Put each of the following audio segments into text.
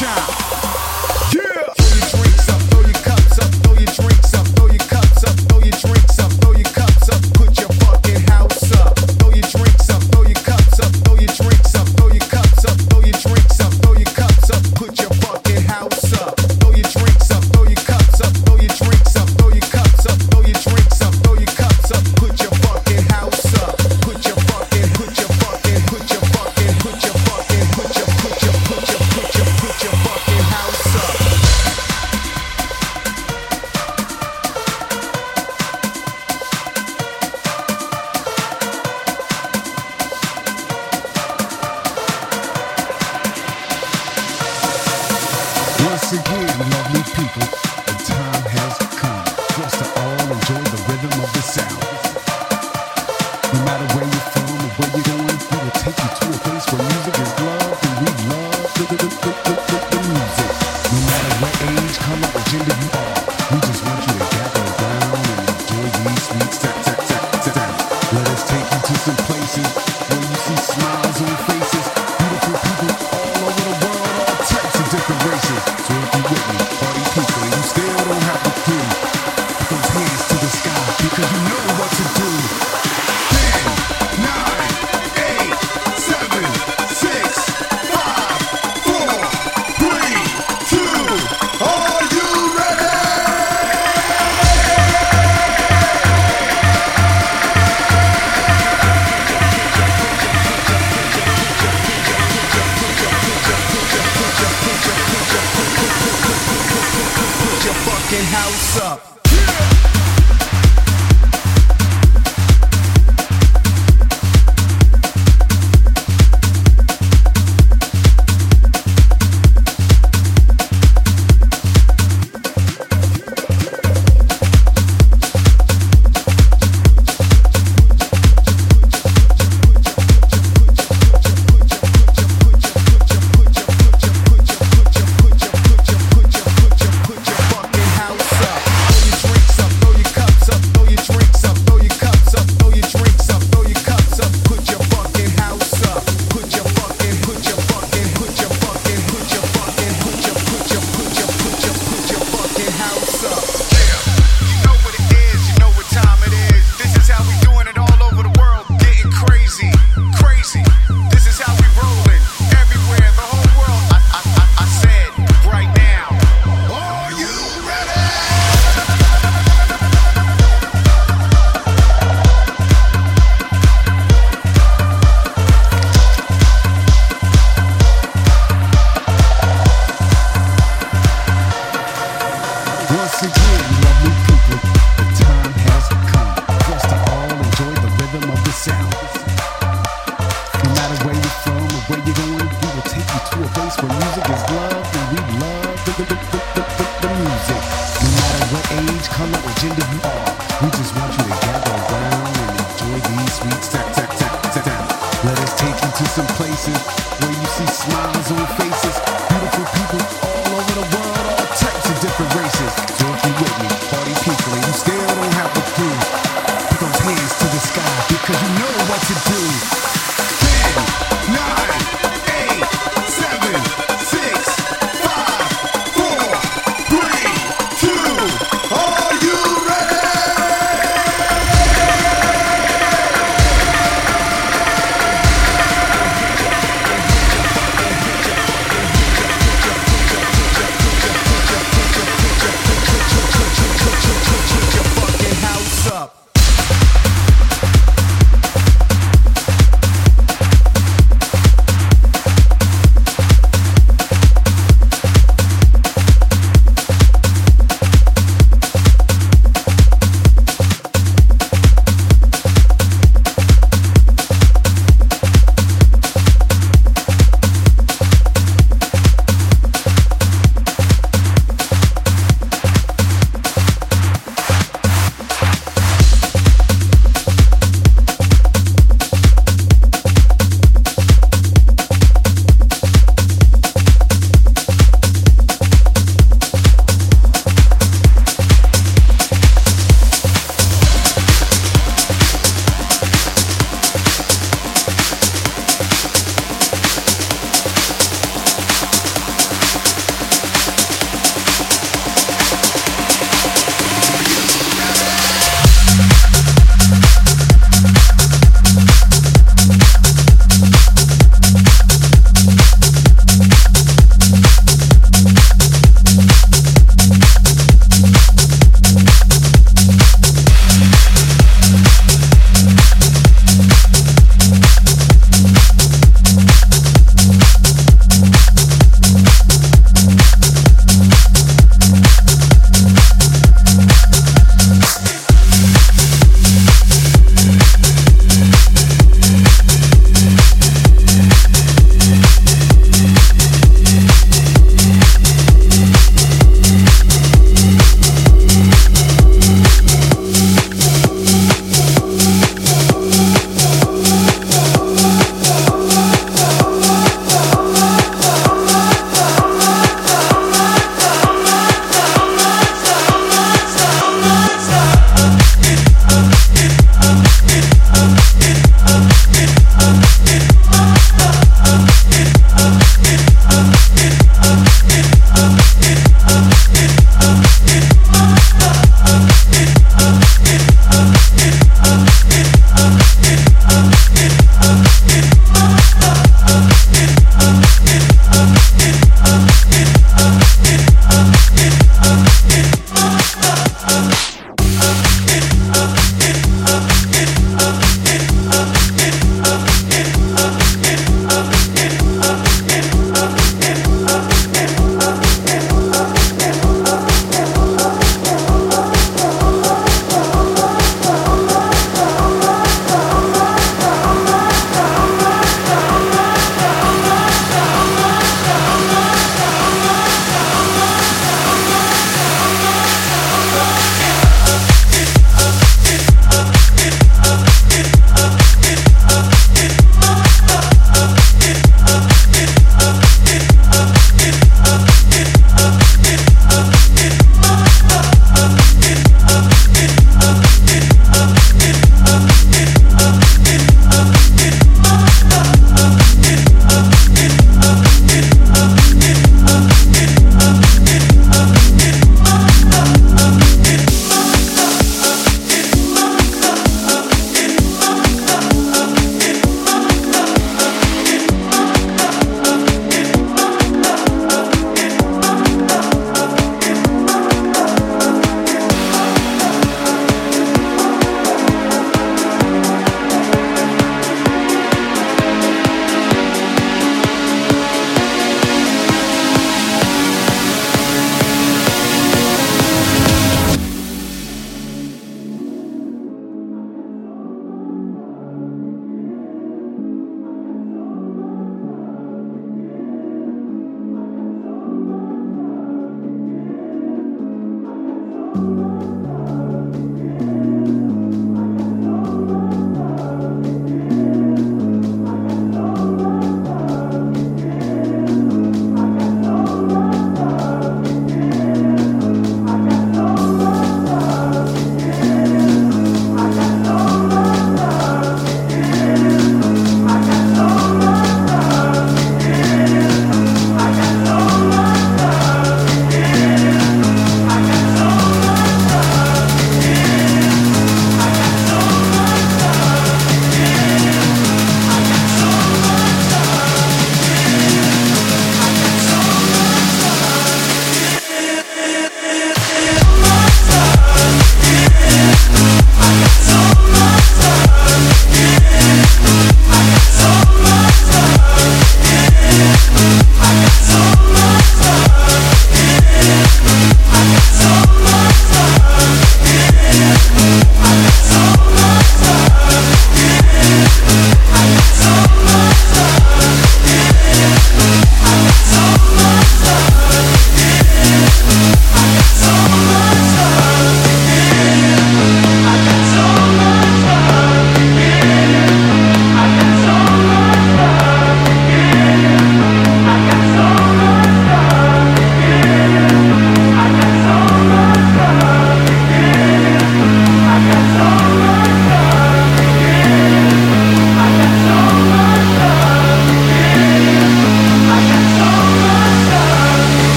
Because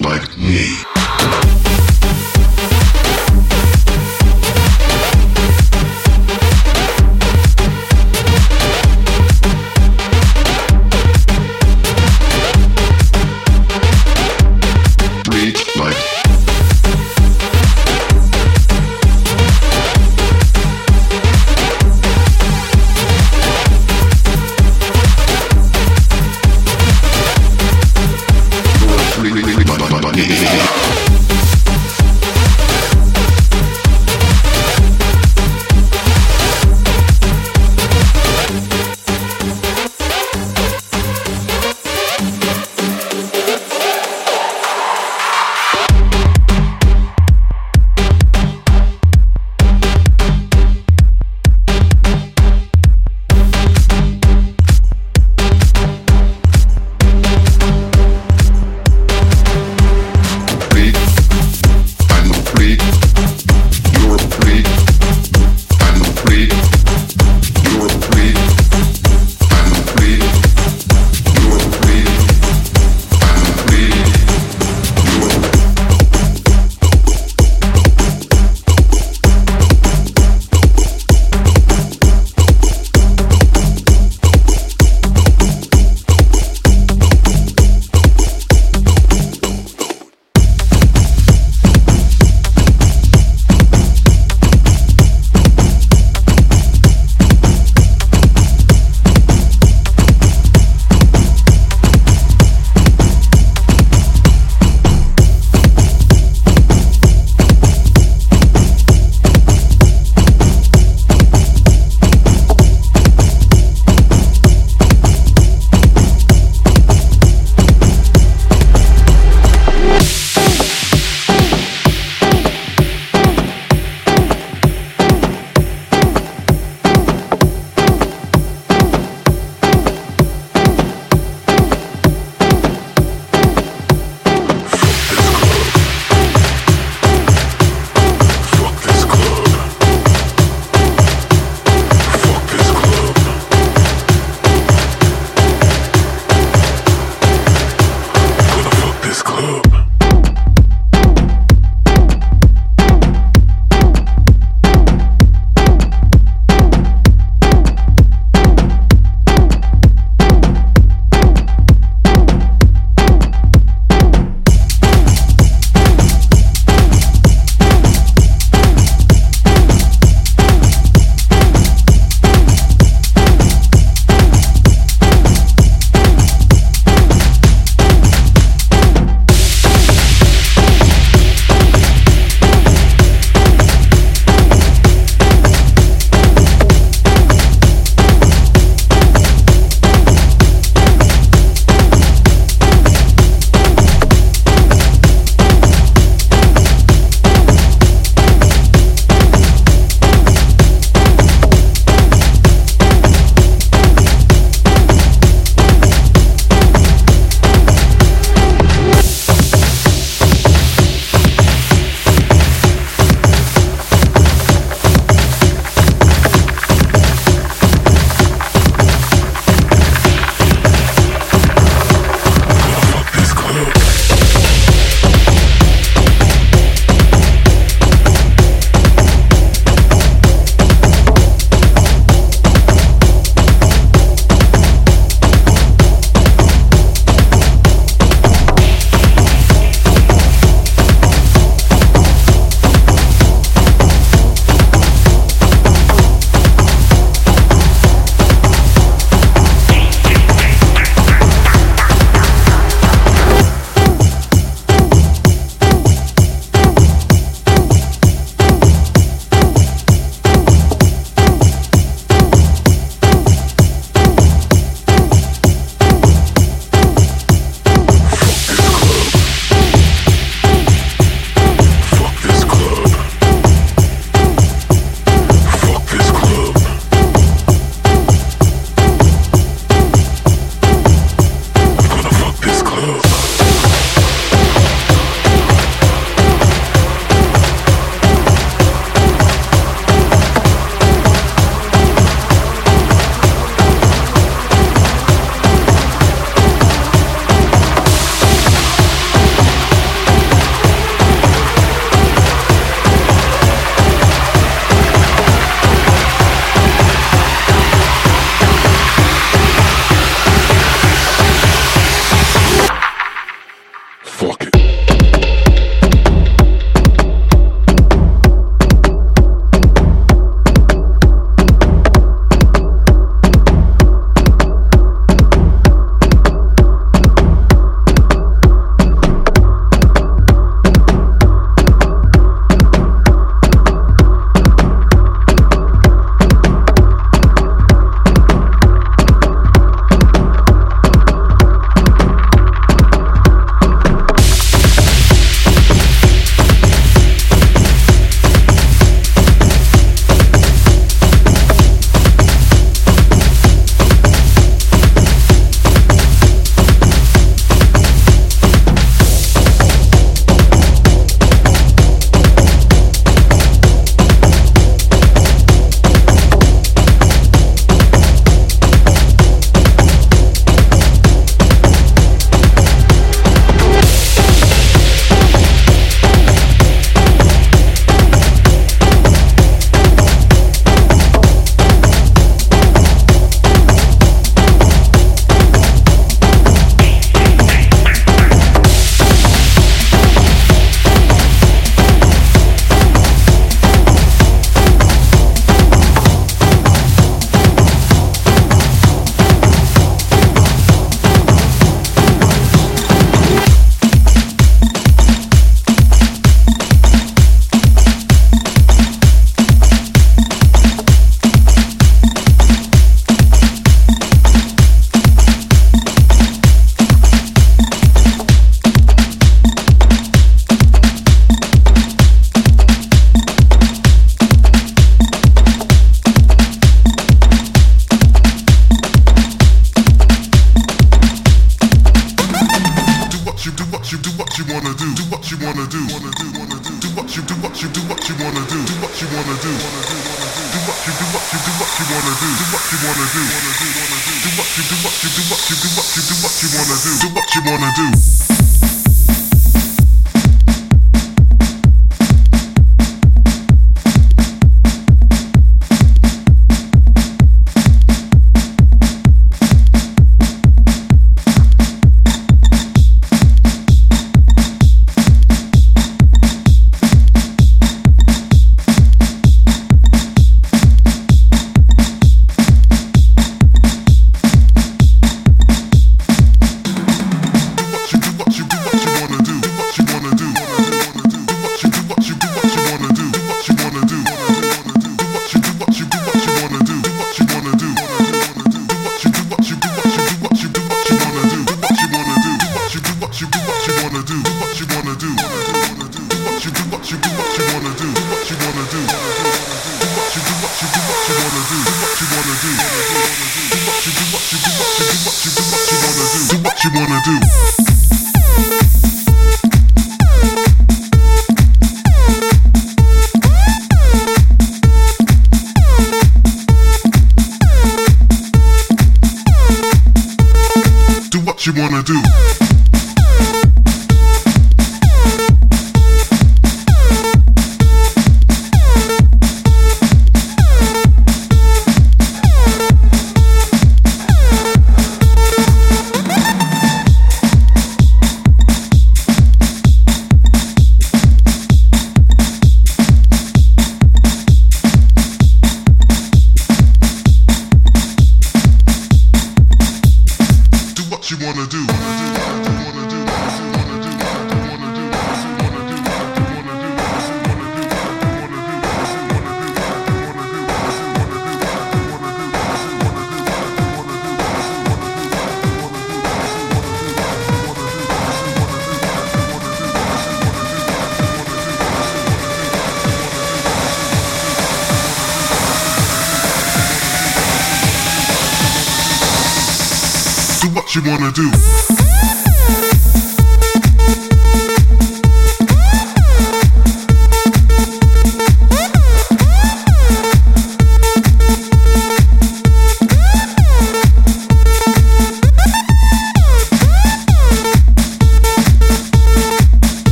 like me.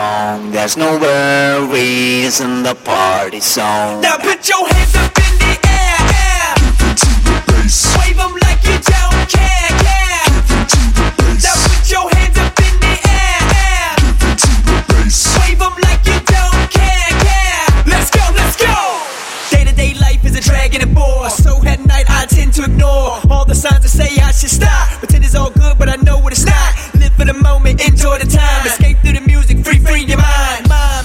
All. There's no worries in the party zone. Now put your hands up in the air, air. Wave them like you don't care, care. Now put your hands up in the air, air. Wave them like you don't care, care. Let's go, let's go. Day to day life is a drag and a bore. So at night I tend to ignore all the signs that say I should stop. Pretend it's all good, but I know what it's not. Live for the moment, enjoy the time. Escape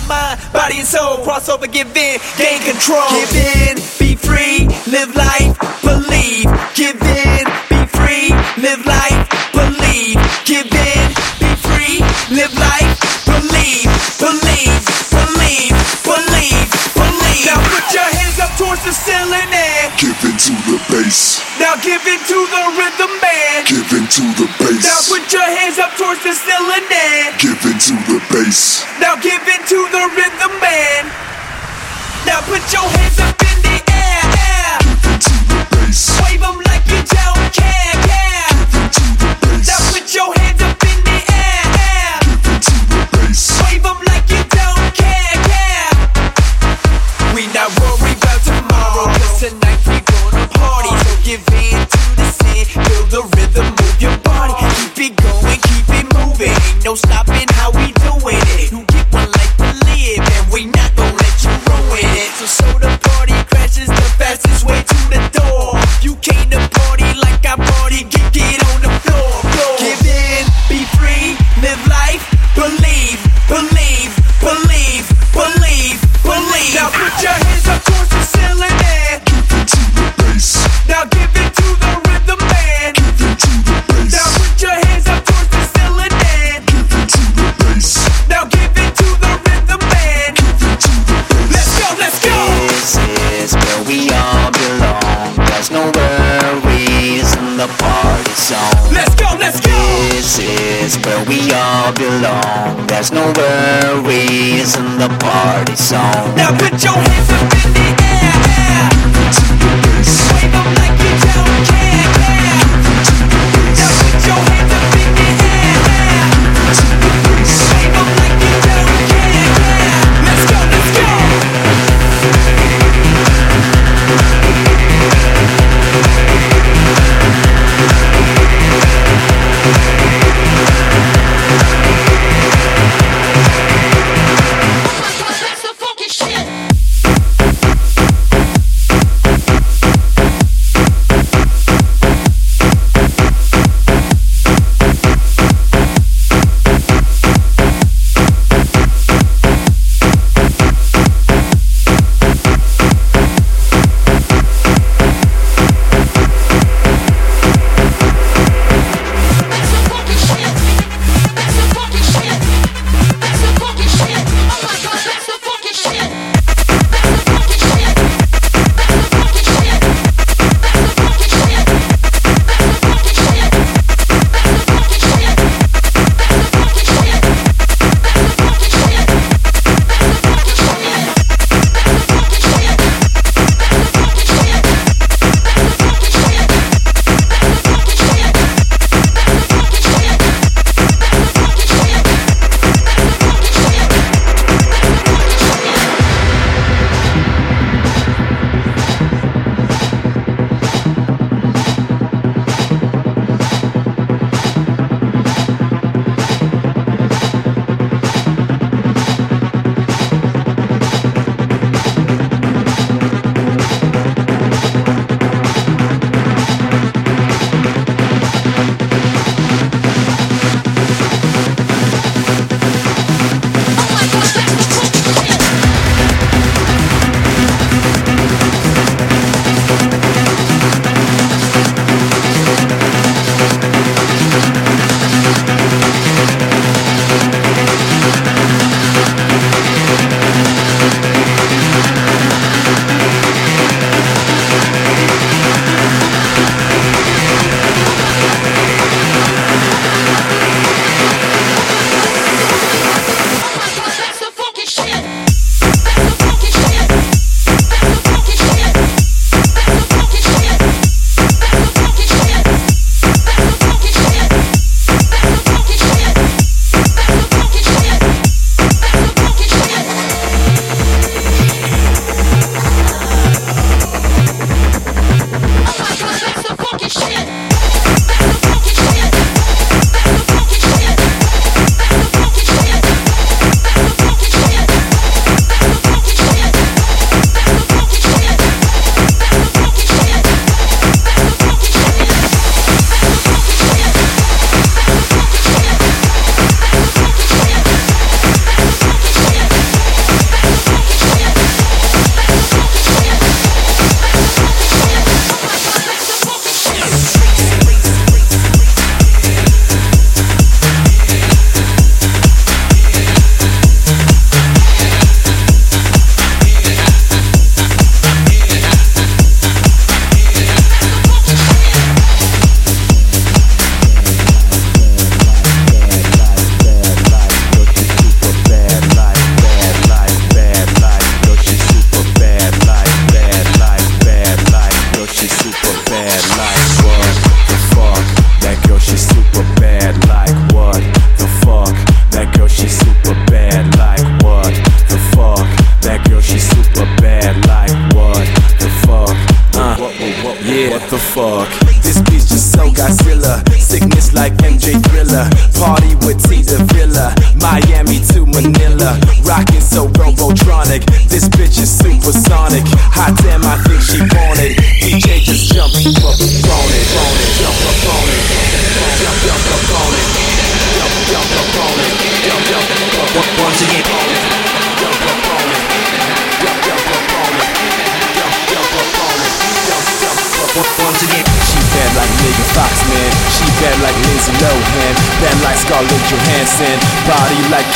mind. Body and soul. Cross over, give in, gain control. Give in, be free, live life, believe. Give in, be free, live life, believe. Give in, be free, live life, the ceiling and Give into the bass. now give in to the rhythm band. Give into the bass. Now put your hands up towards the ceiling and Give into the bass. now give in to the rhythm band. Now put your hands up party zone. Let's go, let's go. This is where we all belong. There's no worries in the party zone. Now put your hands up in the air, air.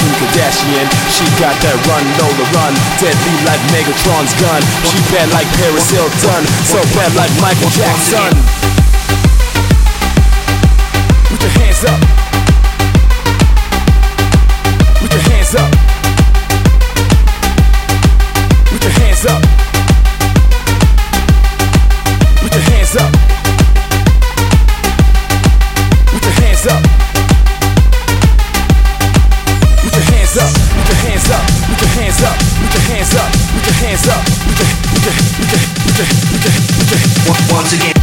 Kim Kardashian. She got that run, Lola run. Deadly like Megatron's gun. She bad like Paris Hilton. So bad like Michael Jackson. Put your hands up. Put your hands up. Put your hands up. Put your hands up. once again.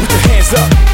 With your hands up.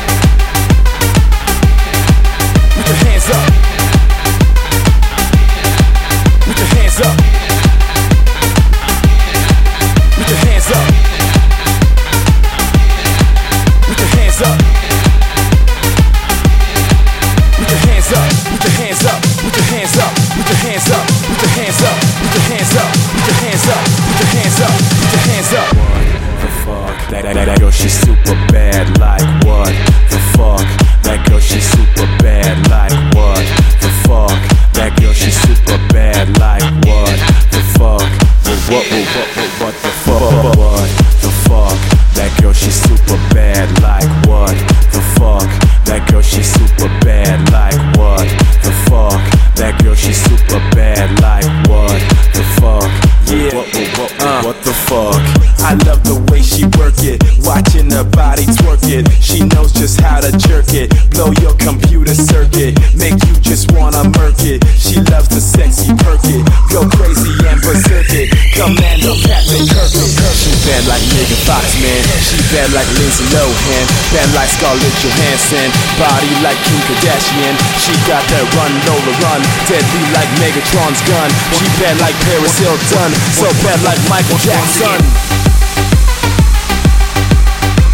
Bad like Megan Fox, man. She bad like Lindsay Lohan. Bad like Scarlett Johansson. Body like Kim Kardashian. She got that run, Lola run. Deadly like Megatron's gun. She bad like Paris Hilton. So bad like Michael Jackson.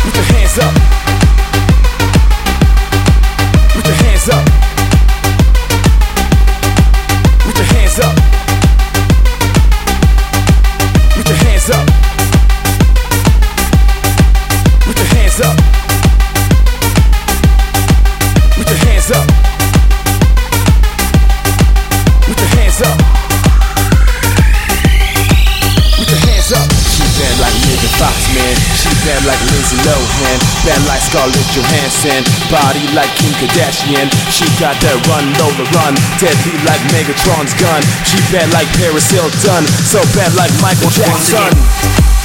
Put your hands up. Put your hands up. Bad like Lindsay Lohan, bad like Scarlett Johansson, body like Kim Kardashian. She got that run, Lola run, deadly like Megatron's gun. She bad like Paris Hilton, so bad like Michael Jackson.